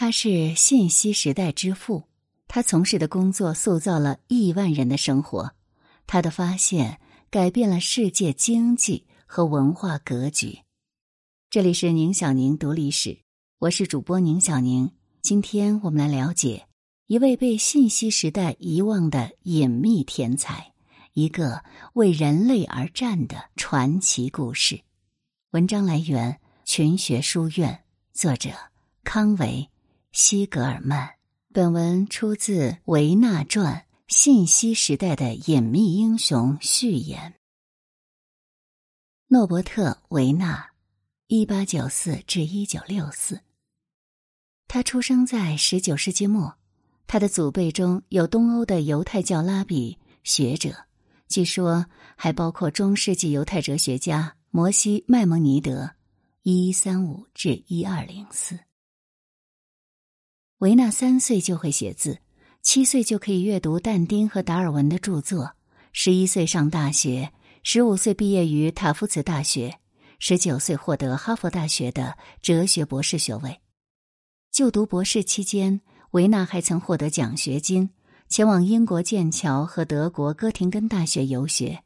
他是信息时代之父，他从事的工作塑造了亿万人的生活，他的发现改变了世界经济和文化格局。这里是宁小宁读历史，我是主播宁小宁。今天我们来了解一位被信息时代遗忘的隐秘天才，一个为人类而战的传奇故事。文章来源群学书院，作者康维。西格尔曼。本文出自《维纳传》《信息时代的隐秘英雄》序言。诺伯特·维纳，一八九四至一九六四。他出生在十九世纪末，他的祖辈中有东欧的犹太教拉比学者，据说还包括中世纪犹太哲学家摩西·麦蒙尼德（一一三五至一二零四）。维纳三岁就会写字，七岁就可以阅读但丁和达尔文的著作，十一岁上大学，十五岁毕业于塔夫茨大学，十九岁获得哈佛大学的哲学博士学位。就读博士期间，维纳还曾获得奖学金，前往英国剑桥和德国哥廷根大学游学，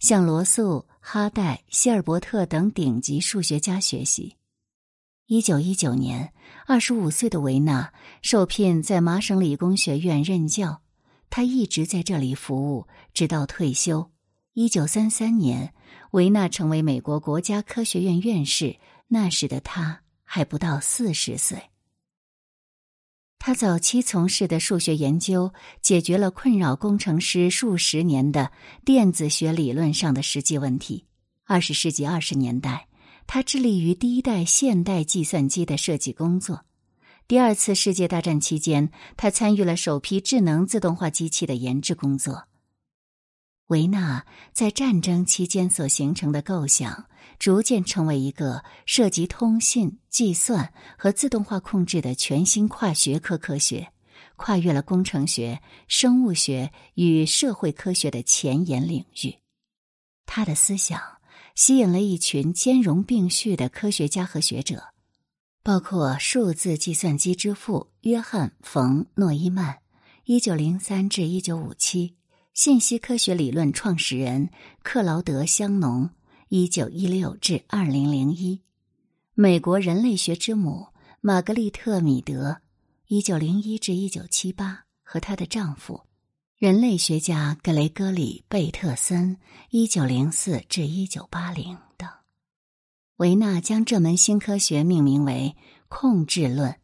向罗素、哈代、希尔伯特等顶级数学家学习。一九一九年，二十五岁的维纳受聘在麻省理工学院任教，他一直在这里服务，直到退休。一九三三年，维纳成为美国国家科学院院士，那时的他还不到四十岁。他早期从事的数学研究，解决了困扰工程师数十年的电子学理论上的实际问题。二十世纪二十年代。他致力于第一代现代计算机的设计工作。第二次世界大战期间，他参与了首批智能自动化机器的研制工作。维纳在战争期间所形成的构想，逐渐成为一个涉及通信、计算和自动化控制的全新跨学科科学，跨越了工程学、生物学与社会科学的前沿领域。他的思想。吸引了一群兼容并蓄的科学家和学者，包括数字计算机之父约翰·冯·诺依曼（一九零三至一九五七）、信息科学理论创始人克劳德·香农（一九一六至二零零一）、美国人类学之母玛格丽特·米德（一九零一至一九七八）和她的丈夫。人类学家格雷戈里·贝特森（一九零四至一九八零）等，维纳将这门新科学命名为控制论，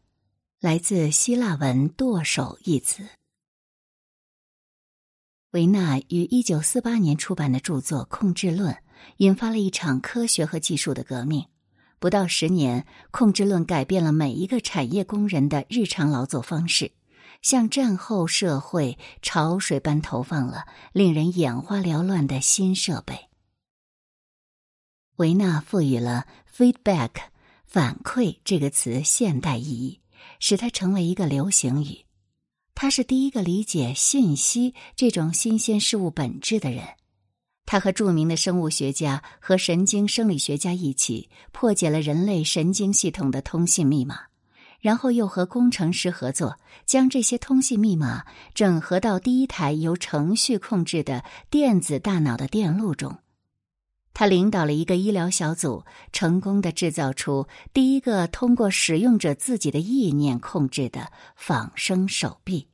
来自希腊文“舵手”一词。维纳于一九四八年出版的著作《控制论》引发了一场科学和技术的革命。不到十年，控制论改变了每一个产业工人的日常劳作方式。向战后社会潮水般投放了令人眼花缭乱的新设备。维纳赋予了 “feedback” 反馈这个词现代意义，使它成为一个流行语。他是第一个理解信息这种新鲜事物本质的人。他和著名的生物学家和神经生理学家一起破解了人类神经系统的通信密码。然后又和工程师合作，将这些通信密码整合到第一台由程序控制的电子大脑的电路中。他领导了一个医疗小组，成功的制造出第一个通过使用者自己的意念控制的仿生手臂。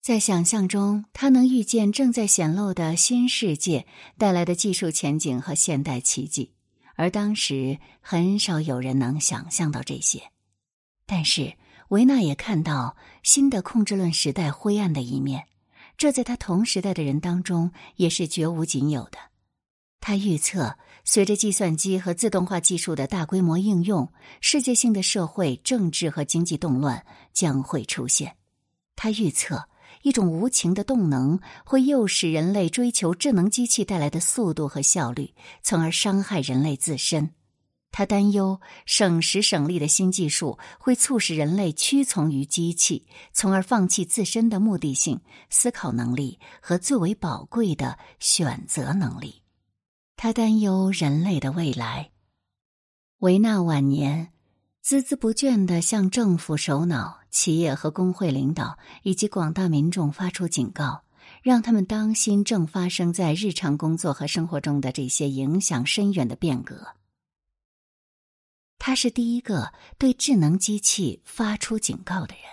在想象中，他能预见正在显露的新世界带来的技术前景和现代奇迹，而当时很少有人能想象到这些。但是维纳也看到新的控制论时代灰暗的一面，这在他同时代的人当中也是绝无仅有的。他预测，随着计算机和自动化技术的大规模应用，世界性的社会、政治和经济动乱将会出现。他预测，一种无情的动能会诱使人类追求智能机器带来的速度和效率，从而伤害人类自身。他担忧省时省力的新技术会促使人类屈从于机器，从而放弃自身的目的性、思考能力和最为宝贵的选择能力。他担忧人类的未来。维纳晚年孜孜不倦地向政府首脑、企业和工会领导以及广大民众发出警告，让他们当心正发生在日常工作和生活中的这些影响深远的变革。他是第一个对智能机器发出警告的人，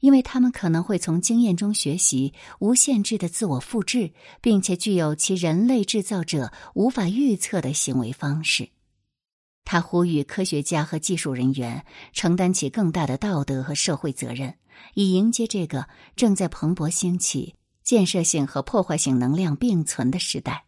因为他们可能会从经验中学习无限制的自我复制，并且具有其人类制造者无法预测的行为方式。他呼吁科学家和技术人员承担起更大的道德和社会责任，以迎接这个正在蓬勃兴起、建设性和破坏性能量并存的时代。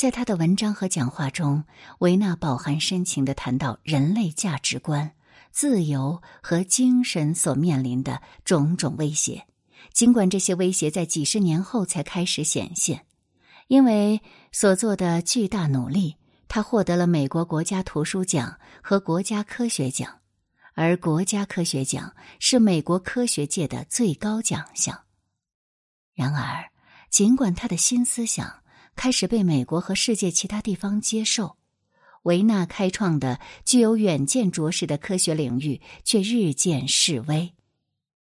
在他的文章和讲话中，维纳饱含深情的谈到人类价值观、自由和精神所面临的种种威胁。尽管这些威胁在几十年后才开始显现，因为所做的巨大努力，他获得了美国国家图书奖和国家科学奖，而国家科学奖是美国科学界的最高奖项。然而，尽管他的新思想，开始被美国和世界其他地方接受，维纳开创的具有远见卓识的科学领域却日渐式微。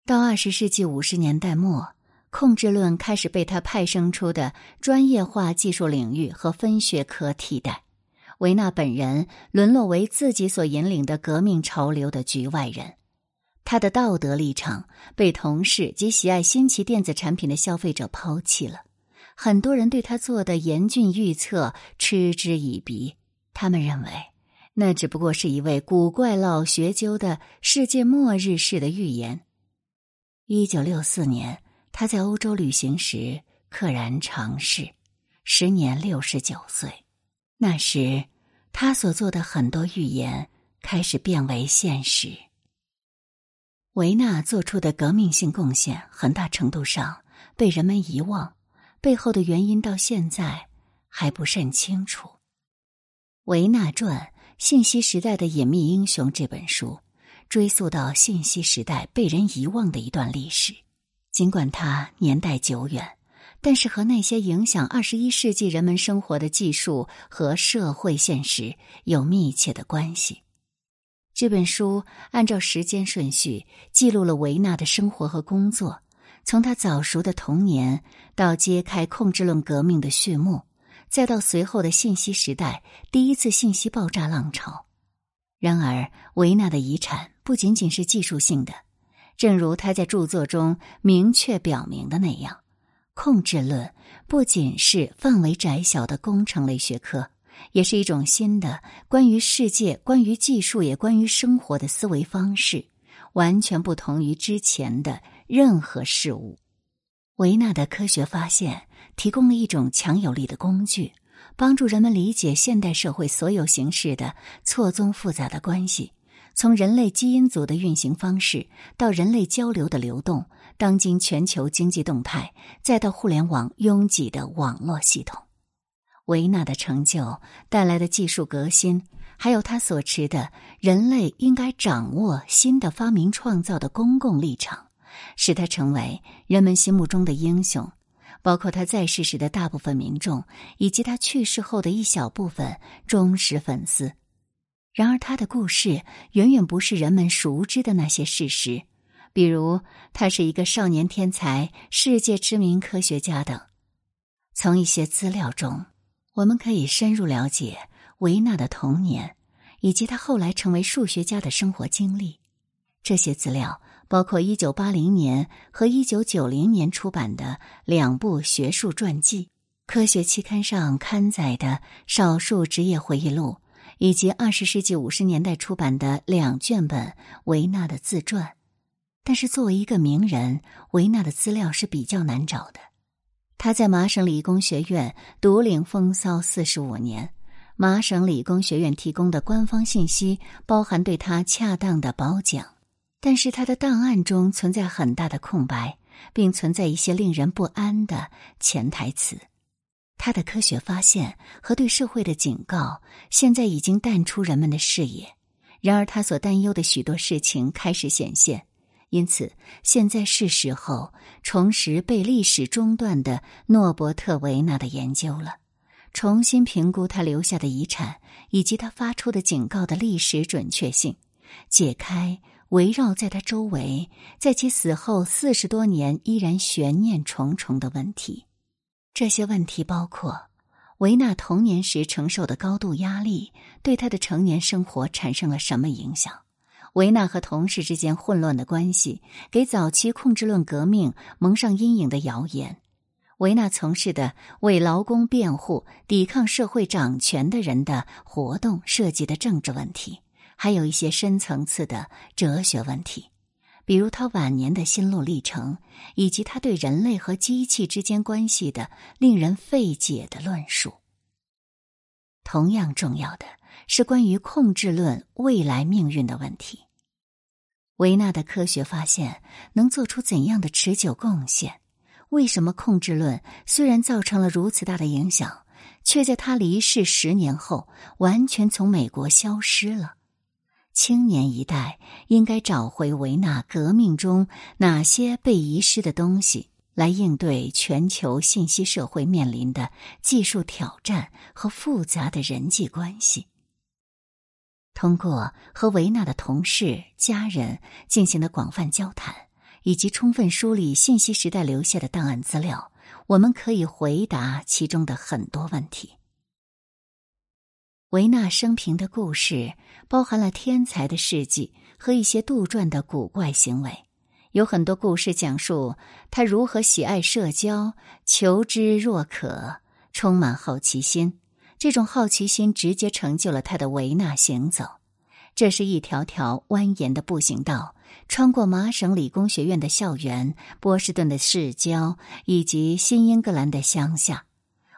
到二十世纪五十年代末，控制论开始被他派生出的专业化技术领域和分学科替代。维纳本人沦落为自己所引领的革命潮流的局外人，他的道德立场被同事及喜爱新奇电子产品的消费者抛弃了。很多人对他做的严峻预测嗤之以鼻，他们认为那只不过是一位古怪老学究的世界末日式的预言。一九六四年，他在欧洲旅行时溘然长逝，时年六十九岁。那时，他所做的很多预言开始变为现实。维纳做出的革命性贡献，很大程度上被人们遗忘。背后的原因到现在还不甚清楚。《维纳传：信息时代的隐秘英雄》这本书追溯到信息时代被人遗忘的一段历史，尽管它年代久远，但是和那些影响二十一世纪人们生活的技术和社会现实有密切的关系。这本书按照时间顺序记录了维纳的生活和工作。从他早熟的童年到揭开控制论革命的序幕，再到随后的信息时代第一次信息爆炸浪潮。然而，维纳的遗产不仅仅是技术性的，正如他在著作中明确表明的那样，控制论不仅是范围窄小的工程类学科，也是一种新的关于世界、关于技术也关于生活的思维方式，完全不同于之前的。任何事物，维纳的科学发现提供了一种强有力的工具，帮助人们理解现代社会所有形式的错综复杂的关系，从人类基因组的运行方式到人类交流的流动，当今全球经济动态，再到互联网拥挤的网络系统。维纳的成就带来的技术革新，还有他所持的人类应该掌握新的发明创造的公共立场。使他成为人们心目中的英雄，包括他在世时的大部分民众，以及他去世后的一小部分忠实粉丝。然而，他的故事远远不是人们熟知的那些事实，比如他是一个少年天才、世界知名科学家等。从一些资料中，我们可以深入了解维纳的童年，以及他后来成为数学家的生活经历。这些资料。包括一九八零年和一九九零年出版的两部学术传记，科学期刊上刊载的少数职业回忆录，以及二十世纪五十年代出版的两卷本维纳的自传。但是，作为一个名人，维纳的资料是比较难找的。他在麻省理工学院独领风骚四十五年，麻省理工学院提供的官方信息包含对他恰当的褒奖。但是他的档案中存在很大的空白，并存在一些令人不安的潜台词。他的科学发现和对社会的警告现在已经淡出人们的视野，然而他所担忧的许多事情开始显现。因此，现在是时候重拾被历史中断的诺伯特维纳的研究了，重新评估他留下的遗产以及他发出的警告的历史准确性。解开围绕在他周围，在其死后四十多年依然悬念重重的问题。这些问题包括：维纳童年时承受的高度压力对他的成年生活产生了什么影响？维纳和同事之间混乱的关系给早期控制论革命蒙上阴影的谣言。维纳从事的为劳工辩护、抵抗社会掌权的人的活动涉及的政治问题，还有一些深层次的哲学问题，比如他晚年的心路历程，以及他对人类和机器之间关系的令人费解的论述。同样重要的是关于控制论未来命运的问题。维纳的科学发现能做出怎样的持久贡献？为什么控制论虽然造成了如此大的影响，却在他离世十年后完全从美国消失了？青年一代应该找回维纳革命中哪些被遗失的东西，来应对全球信息社会面临的技术挑战和复杂的人际关系。通过和维纳的同事、家人进行的广泛交谈。以及充分梳理信息时代留下的档案资料，我们可以回答其中的很多问题。维纳生平的故事包含了天才的事迹和一些杜撰的古怪行为，有很多故事讲述他如何喜爱社交、求知若渴、充满好奇心。这种好奇心直接成就了他的维纳行走。这是一条条蜿蜒的步行道。穿过麻省理工学院的校园、波士顿的市郊以及新英格兰的乡下，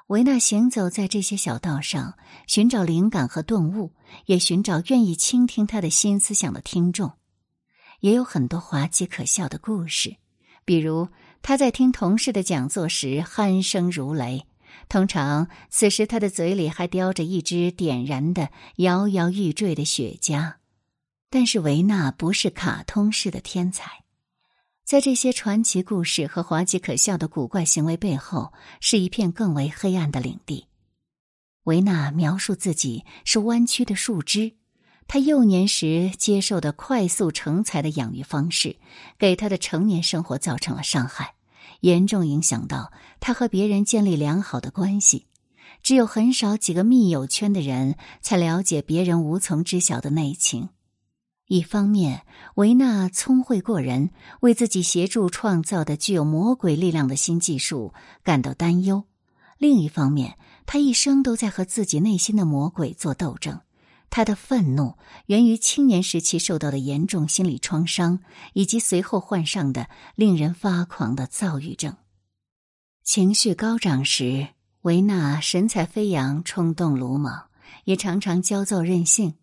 维纳行走在这些小道上，寻找灵感和顿悟，也寻找愿意倾听他的新思想的听众。也有很多滑稽可笑的故事，比如他在听同事的讲座时鼾声如雷，通常此时他的嘴里还叼着一支点燃的、摇摇欲坠的雪茄。但是维纳不是卡通式的天才，在这些传奇故事和滑稽可笑的古怪行为背后，是一片更为黑暗的领地。维纳描述自己是弯曲的树枝，他幼年时接受的快速成才的养育方式，给他的成年生活造成了伤害，严重影响到他和别人建立良好的关系。只有很少几个密友圈的人才了解别人无从知晓的内情。一方面，维纳聪慧过人，为自己协助创造的具有魔鬼力量的新技术感到担忧；另一方面，他一生都在和自己内心的魔鬼做斗争。他的愤怒源于青年时期受到的严重心理创伤，以及随后患上的令人发狂的躁郁症。情绪高涨时，维纳神采飞扬、冲动鲁莽，也常常焦躁任性。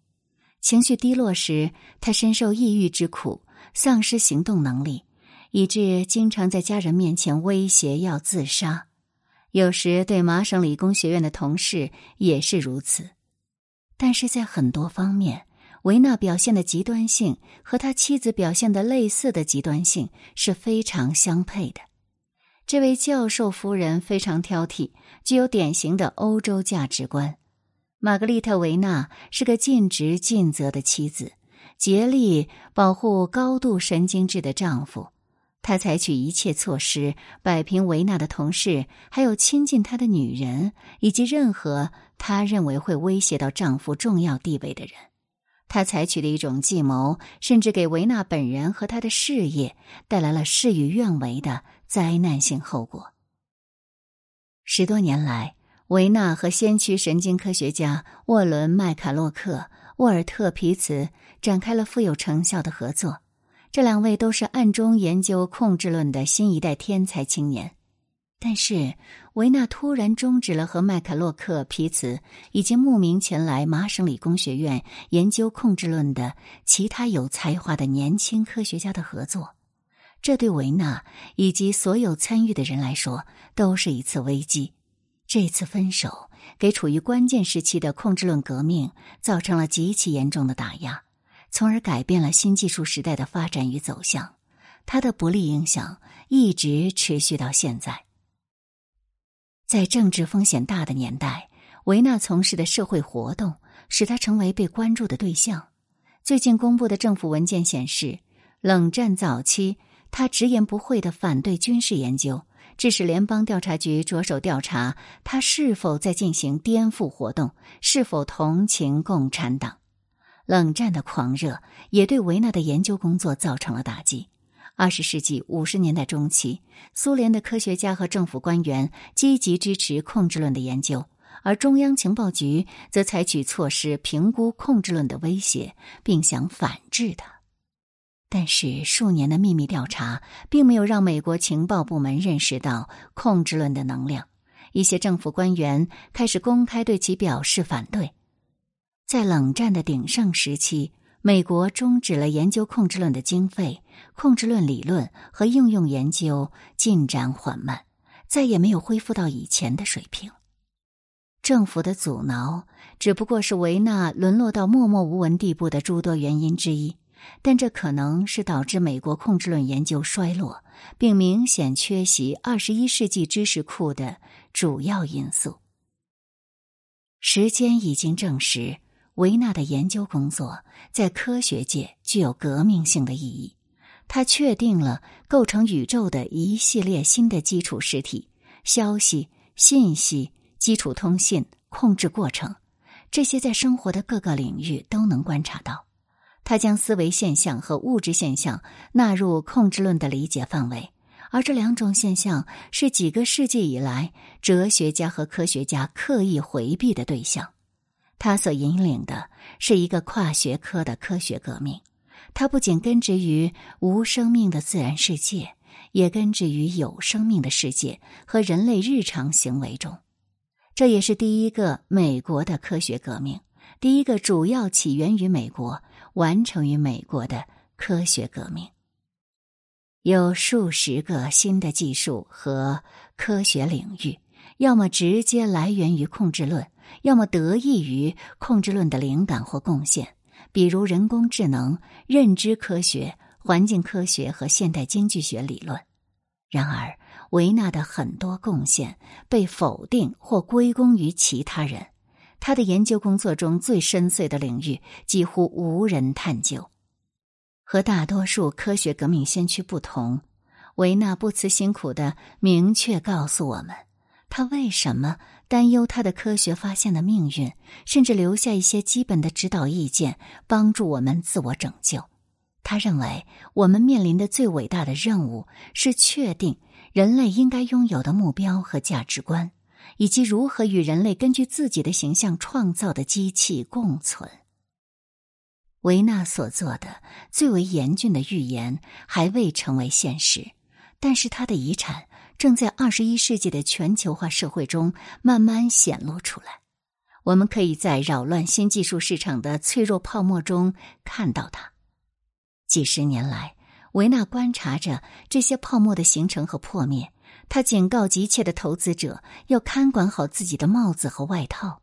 情绪低落时，他深受抑郁之苦，丧失行动能力，以致经常在家人面前威胁要自杀。有时对麻省理工学院的同事也是如此。但是在很多方面，维纳表现的极端性和他妻子表现的类似的极端性是非常相配的。这位教授夫人非常挑剔，具有典型的欧洲价值观。玛格丽特·维纳是个尽职尽责的妻子，竭力保护高度神经质的丈夫。她采取一切措施摆平维纳的同事，还有亲近她的女人，以及任何她认为会威胁到丈夫重要地位的人。她采取的一种计谋，甚至给维纳本人和他的事业带来了事与愿违的灾难性后果。十多年来。维纳和先驱神经科学家沃伦·麦卡洛克、沃尔特·皮茨展开了富有成效的合作。这两位都是暗中研究控制论的新一代天才青年。但是，维纳突然终止了和麦卡洛克、皮茨以及慕名前来麻省理工学院研究控制论的其他有才华的年轻科学家的合作。这对维纳以及所有参与的人来说都是一次危机。这次分手给处于关键时期的控制论革命造成了极其严重的打压，从而改变了新技术时代的发展与走向。它的不利影响一直持续到现在。在政治风险大的年代，维纳从事的社会活动使他成为被关注的对象。最近公布的政府文件显示，冷战早期他直言不讳的反对军事研究，致使联邦调查局着手调查他是否在进行颠覆活动，是否同情共产党。冷战的狂热也对维纳的研究工作造成了打击。二十世纪五十年代中期，苏联的科学家和政府官员积极支持控制论的研究。而中央情报局则采取措施评估控制论的威胁，并想反制它。但是数年的秘密调查并没有让美国情报部门认识到控制论的能量。一些政府官员开始公开对其表示反对。在冷战的鼎盛时期，美国终止了研究控制论的经费，控制论理论和应用研究进展缓慢，再也没有恢复到以前的水平。政府的阻挠只不过是维纳沦落到默默无闻地步的诸多原因之一，但这可能是导致美国控制论研究衰落并明显缺席二十一世纪知识库的主要因素。时间已经证实，维纳的研究工作在科学界具有革命性的意义。他确定了构成宇宙的一系列新的基础实体：消息、信息。基础通信、控制过程，这些在生活的各个领域都能观察到。他将思维现象和物质现象纳入控制论的理解范围，而这两种现象是几个世纪以来哲学家和科学家刻意回避的对象。他所引领的是一个跨学科的科学革命，它不仅根植于无生命的自然世界，也根植于有生命的世界和人类日常行为中。这也是第一个美国的科学革命，第一个主要起源于美国、完成于美国的科学革命。有数十个新的技术和科学领域，要么直接来源于控制论，要么得益于控制论的灵感或贡献，比如人工智能、认知科学、环境科学和现代经济学理论。然而，维纳的很多贡献被否定或归功于其他人，他的研究工作中最深邃的领域几乎无人探究。和大多数科学革命先驱不同，维纳不辞辛苦的明确告诉我们，他为什么担忧他的科学发现的命运，甚至留下一些基本的指导意见，帮助我们自我拯救。他认为，我们面临的最伟大的任务是确定。人类应该拥有的目标和价值观，以及如何与人类根据自己的形象创造的机器共存。维纳所做的最为严峻的预言还未成为现实，但是他的遗产正在二十一世纪的全球化社会中慢慢显露出来。我们可以在扰乱新技术市场的脆弱泡沫中看到它。几十年来。维纳观察着这些泡沫的形成和破灭，他警告急切的投资者要看管好自己的帽子和外套。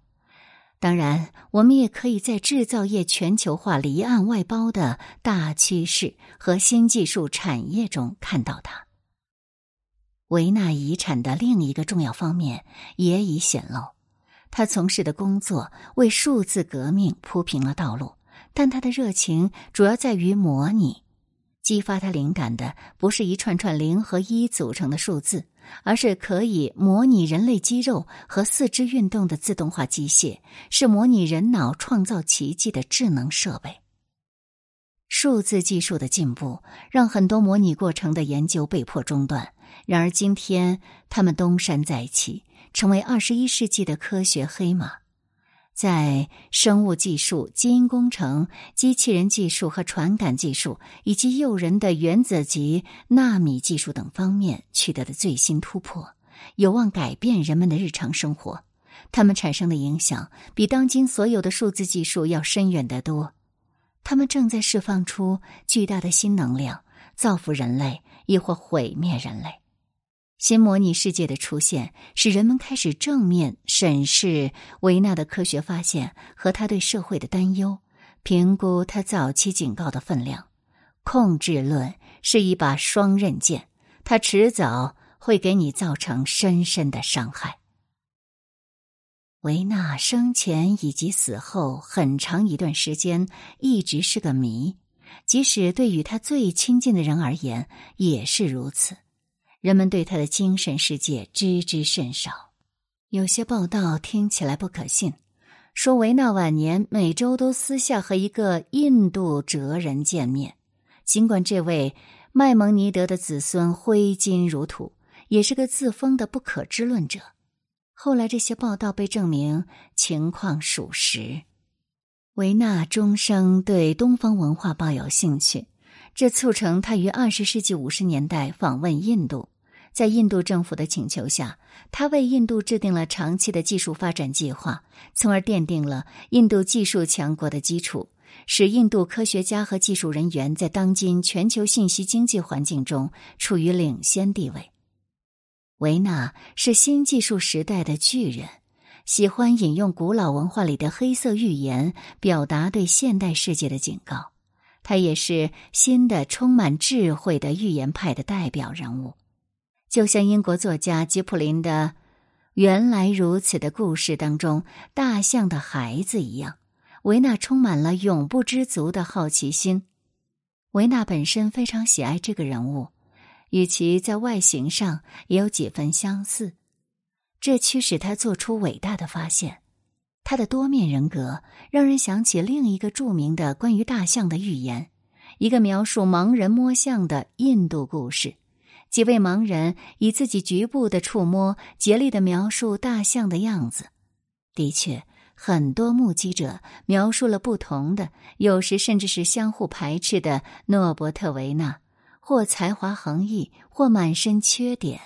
当然，我们也可以在制造业全球化离岸外包的大趋势和新技术产业中看到它。维纳遗产的另一个重要方面也已显露，他从事的工作为数字革命铺平了道路，但他的热情主要在于模拟。激发他灵感的不是一串串零和一组成的数字，而是可以模拟人类肌肉和四肢运动的自动化机械，是模拟人脑创造奇迹的智能设备。数字技术的进步让很多模拟过程的研究被迫中断，然而今天他们东山再起，成为二十一世纪的科学黑马。在生物技术、基因工程、机器人技术和传感技术，以及诱人的原子级纳米技术等方面取得的最新突破，有望改变人们的日常生活。它们产生的影响比当今所有的数字技术要深远得多。它们正在释放出巨大的新能量，造福人类，亦或毁灭人类。新模拟世界的出现，使人们开始正面审视维纳的科学发现和他对社会的担忧，评估他早期警告的分量。控制论是一把双刃剑，它迟早会给你造成深深的伤害。维纳生前以及死后很长一段时间一直是个谜，即使对与他最亲近的人而言也是如此。人们对他的精神世界知之甚少，有些报道听起来不可信，说维纳晚年每周都私下和一个印度哲人见面，尽管这位麦蒙尼德的子孙挥金如土，也是个自封的不可知论者。后来，这些报道被证明情况属实。维纳终生对东方文化抱有兴趣，这促成他于二十世纪五十年代访问印度。在印度政府的请求下，他为印度制定了长期的技术发展计划，从而奠定了印度技术强国的基础，使印度科学家和技术人员在当今全球信息经济环境中处于领先地位。维纳是新技术时代的巨人，喜欢引用古老文化里的黑色预言，表达对现代世界的警告。他也是新的充满智慧的预言派的代表人物，就像英国作家吉普林的《原来如此的故事》当中大象的孩子一样，维纳充满了永不知足的好奇心。维纳本身非常喜爱这个人物。与其在外形上也有几分相似，这驱使他做出伟大的发现。他的多面人格让人想起另一个著名的关于大象的寓言，一个描述盲人摸象的印度故事。几位盲人以自己局部的触摸，竭力的描述大象的样子。的确，很多目击者描述了不同的，有时甚至是相互排斥的诺伯特维纳。或才华横溢，或满身缺点；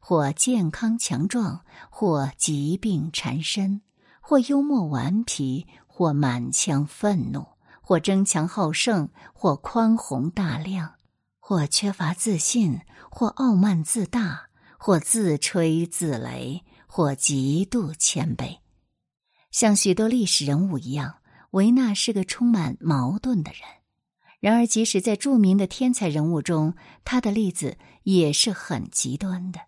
或健康强壮，或疾病缠身；或幽默顽皮，或满腔愤怒；或争强好胜，或宽宏大量；或缺乏自信，或傲慢自大；或自吹自擂，或极度谦卑。像许多历史人物一样，维纳是个充满矛盾的人。然而，即使在著名的天才人物中，他的例子也是很极端的，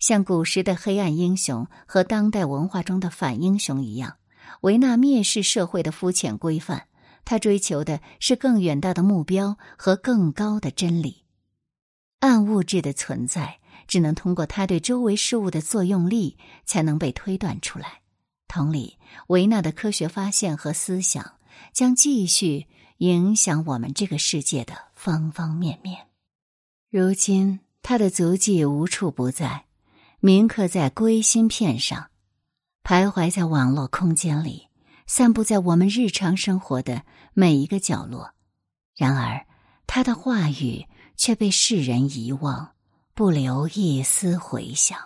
像古时的黑暗英雄和当代文化中的反英雄一样。维纳蔑视社会的肤浅规范，他追求的是更远大的目标和更高的真理。暗物质的存在只能通过它对周围事物的作用力才能被推断出来。同理，维纳的科学发现和思想将继续。影响我们这个世界的方方面面。如今，他的足迹无处不在，铭刻在硅芯片上，徘徊在网络空间里，散布在我们日常生活的每一个角落。然而，他的话语却被世人遗忘，不留一丝回响。